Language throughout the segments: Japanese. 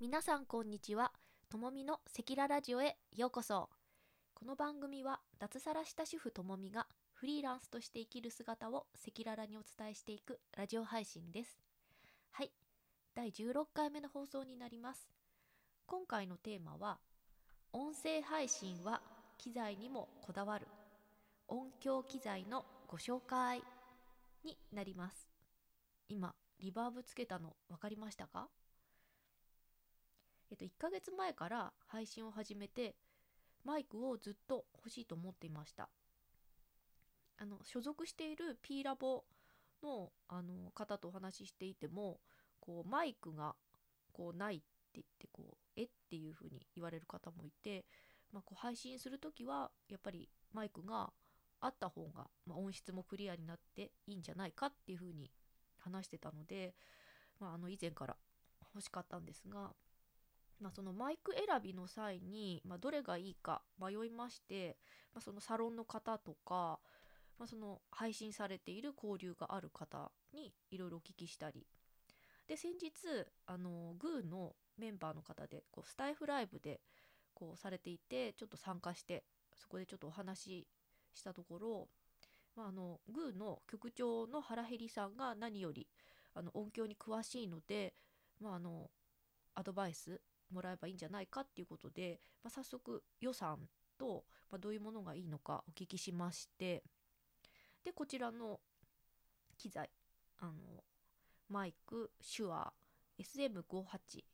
皆さんこんにちは。ともみの赤裸ラジオへようこそ。この番組は脱サラした主婦ともみがフリーランスとして生きる姿を赤裸々にお伝えしていくラジオ配信です。はい。第16回目の放送になります。今回のテーマは音声配信は機材にもこだわる音響機材のご紹介になります。今リバーブつけたの分かりましたか？えっと、1ヶ月前から配信を始めてマイクをずっと欲しいと思っていました。あの所属している P ラボのあの方とお話ししていてもこうマイクがこうないって言ってこうえっていう風に言われる方もいて、まあ、こう配信する時はやっぱりマイクがあった方が、まあ、音質もクリアになっていいんじゃないかっていう風に話してたので、まあ、あの以前から欲しかったんですがまあ、そのマイク選びの際に、まあ、どれがいいか迷いまして、まあ、そのサロンの方とか、まあ、その配信されている交流がある方にいろいろお聞きしたり。で先日あのグーのメンバーの方でこうスタイフライブでこうされていてちょっと参加してそこでちょっとお話ししたところ、まあ、あのグーの局長の原ヘリさんが何よりあの音響に詳しいので、まあ、あのアドバイスもらえばいいんじゃないかっていうことで、まあ、早速予算と、まあ、どういうものがいいのかお聞きしましてでこちらの機材あのマイク手話 SM58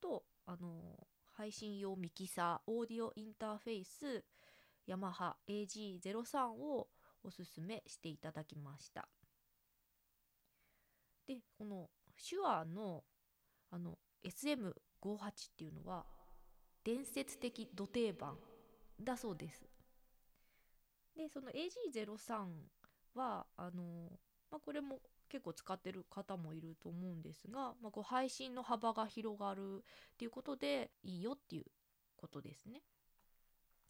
とあの配信用ミキサーオーディオインターフェイスヤマハ AG03 をおすすめしていただきました。でこの手話のあの SM 58っていうのは伝説的土定番だそうです。でその AG03 はあの、まあ、これも結構使ってる方もいると思うんですが、まあ、こう配信の幅が広がるっていうことでいいよっていうことですね。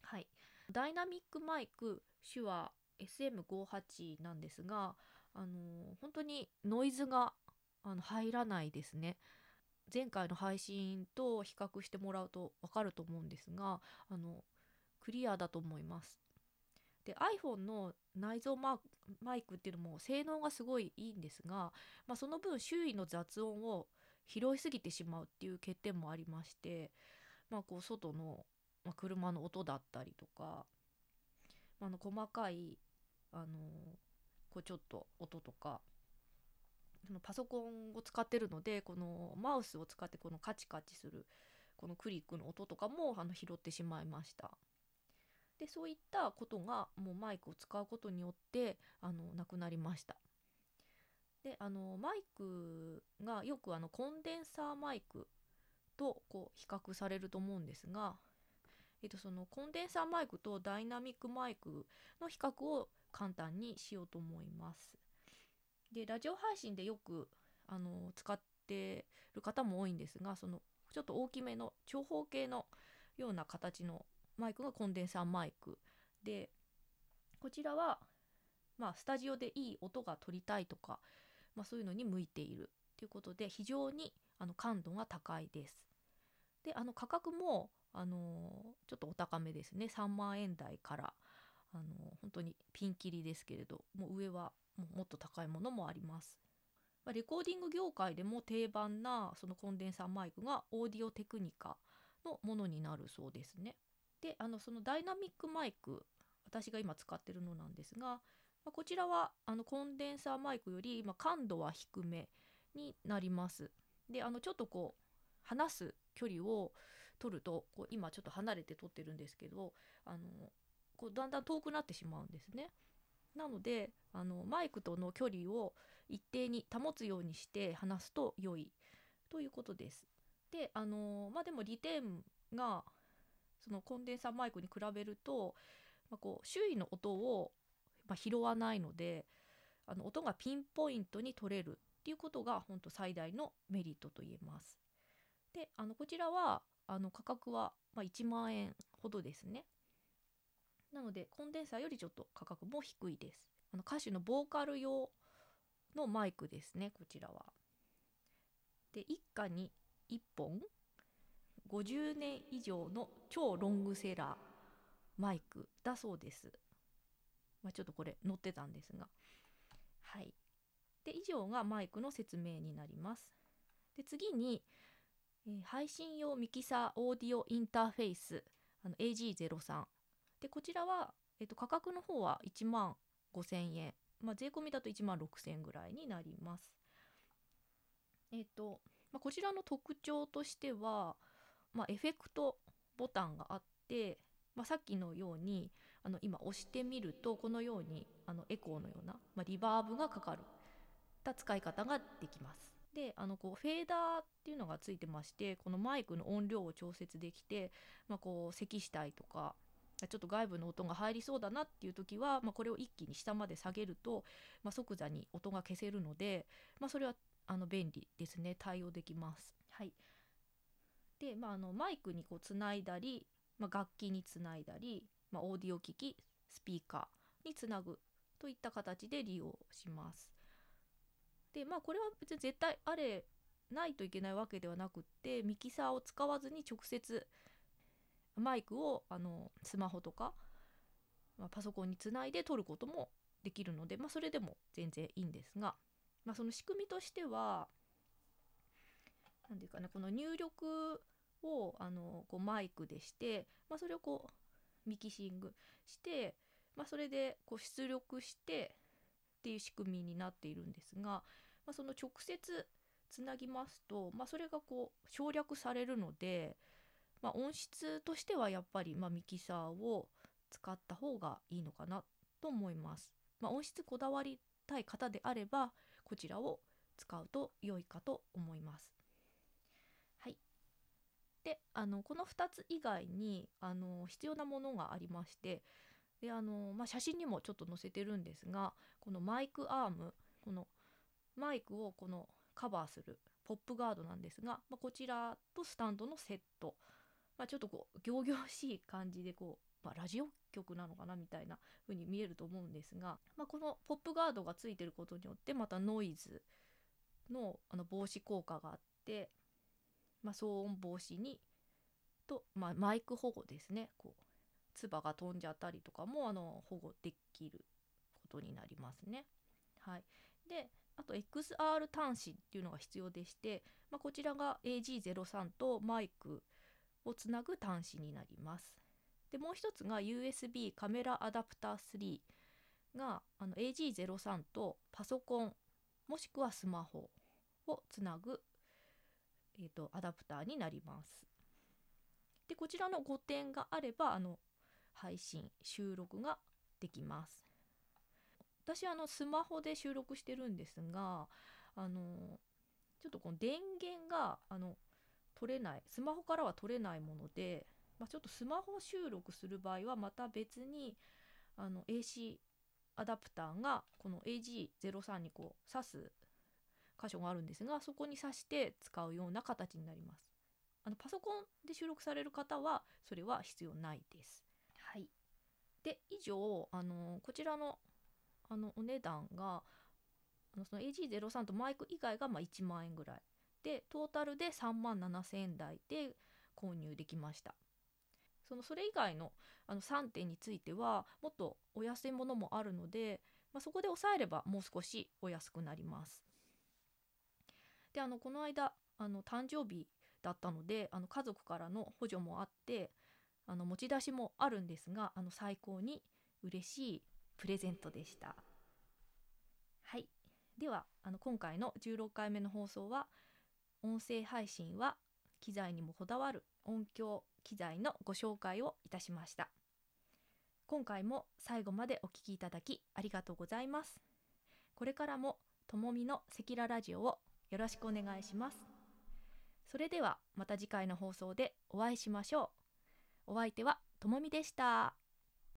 はい、ダイナミックマイク手話 SM58 なんですが、あの本当にノイズがあの入らないですね。前回の配信と比較してもらうと分かると思うんですがあのクリアだと思います。で iPhone の内蔵マイクっていうのも性能がすごいいいんですが、まあ、その分周囲の雑音を拾いすぎてしまうっていう欠点もありまして、まあ、こう外の、まあ、車の音だったりとか、まあ、の細かいあのこうちょっと音とかそのパソコンを使ってるのでこのマウスを使ってこのカチカチするこのクリックの音とかもあの拾ってしまいました。でそういったことがもうマイクを使うことによってあのなくなりました。であのマイクがよくあのコンデンサーマイクとこう比較されると思うんですが、えっと、そのコンデンサーマイクとダイナミックマイクの比較を簡単にしようと思います。でラジオ配信でよくあの使ってる方も多いんですがそのちょっと大きめの長方形のような形のマイクがコンデンサーマイク。でこちらはまあスタジオでいい音が取りたいとか、まあ、そういうのに向いている。ということで非常にあの感度が高いです。であの価格もあのちょっとお高めですね。3万円台からあの本当にピンキリですけれどもう上はもっと高いものもあります。まレコーディング業界でも定番なそのコンデンサーマイクがオーディオテクニカのものになるそうですね。であのそのダイナミックマイク私が今使ってるのなんですが、ま、こちらはあのコンデンサーマイクより今感度は低めになります。であのちょっとこう話す距離を取るとこう今ちょっと離れて撮ってるんですけどあのこうだんだん遠くなってしまうんですね。なのであのマイクとの距離を一定に保つようにして話すと良いということです。であのまあでも利点がそのコンデンサーマイクに比べると、まあ、こう周囲の音を、まあ、拾わないのであの音がピンポイントに取れるっていうことが本当最大のメリットと言えます。であのこちらはあの価格は、まあ、1万円ほどですね。なのでコンデンサーよりちょっと価格も低いです。あの歌手のボーカル用のマイクですねこちらは。で一家に1本50年以上の超ロングセラーマイクだそうです。まあ、ちょっとこれ載ってたんですが。はい。で以上がマイクの説明になります。で次に、えー、配信用ミキサーオーディオインターフェイスあの AG03 でこちらは、えーと、価格の方は1万5000円、まあ、税込みだと1万6000円ぐらいになります。えっ、と、まあ、こちらの特徴としては、まあ、エフェクトボタンがあって、まあ、さっきのようにあの今押してみるとこのようにあのエコーのような、まあ、リバーブがかかるた使い方ができます。であのこうフェーダーっていうのがついてましてこのマイクの音量を調節できて、まあ、こう咳したいとかちょっと外部の音が入りそうだなっていう時は、まあ、これを一気に下まで下げると、まあ、即座に音が消せるので、まあ、それはあの便利ですね対応できます。はい、で、まあ、あのマイクにこうつないだり、まあ、楽器につないだり、まあ、オーディオ機器スピーカーにつなぐといった形で利用します。でまあこれは別に絶対あれないといけないわけではなくってミキサーを使わずに直接マイクをあのスマホとか、まあ、パソコンにつないで撮ることもできるので、まあ、それでも全然いいんですが、まあ、その仕組みとしては何ていうかねこの入力をあのこうマイクでして、まあ、それをこうミキシングして、まあ、それでこう出力してっていう仕組みになっているんですが、まあ、その直接つなぎますと、まあ、それがこう省略されるので、まあ、音質としてはやっぱりまミキサーを使った方がいいのかなと思います。ま音質こだわりたい方であればこちらを使うと良いかと思います。はい、であのこの2つ以外にあの必要なものがありましてであの、まあ、写真にもちょっと載せてるんですがこのマイクアームこのマイクをこのカバーするポップガードなんですが、まあ、こちらとスタンドのセット、まあ、ちょっとこう仰々しい感じでこう、まあ、ラジオ局なのかなみたいな風に見えると思うんですが、まあ、このポップガードがついてることによってまたノイズのあの防止効果があって、まあ、騒音防止にと、まあ、マイク保護ですねこう唾が飛んじゃったりとかもあの保護できることになりますね。はい、であと XR 端子っていうのが必要でして、まあ、こちらが AG03 とマイクをつなぐ端子になります。でもう一つが USB カメラアダプター3があの AG03 とパソコンもしくはスマホをつなぐ、えーと、アダプターになります。でこちらの5点があればあの配信収録ができます私あのスマホで収録してるんですがあのちょっとこの電源があの取れない。スマホからは取れないもので、まあ、ちょっとスマホ収録する場合はまた別にあの AC アダプターがこの AG03 にこう挿す箇所があるんですがそこに挿して使うような形になります。あのパソコンで収録される方はそれは必要ないです。で以上あのこちらのあのお値段があのその AG03 とマイク以外がま1万円ぐらいでトータルで3万7000円台で購入できました。そのそれ以外のあの3点についてはもっとお安いものもあるので、まあ、そこで抑えればもう少しお安くなります。であのこの間あの誕生日だったのであの家族からの補助もあってあの持ち出しもあるんですがあの最高に嬉しいプレゼントでした。はい。ではあの今回の16回目の放送は音声配信は機材にもこだわる音響機材のご紹介をいたしました。今回も最後までお聴きいただきありがとうございます。これからもともみのセキララジオをよろしくお願いします。それではまた次回の放送でお会いしましょう。お相手はともみでした。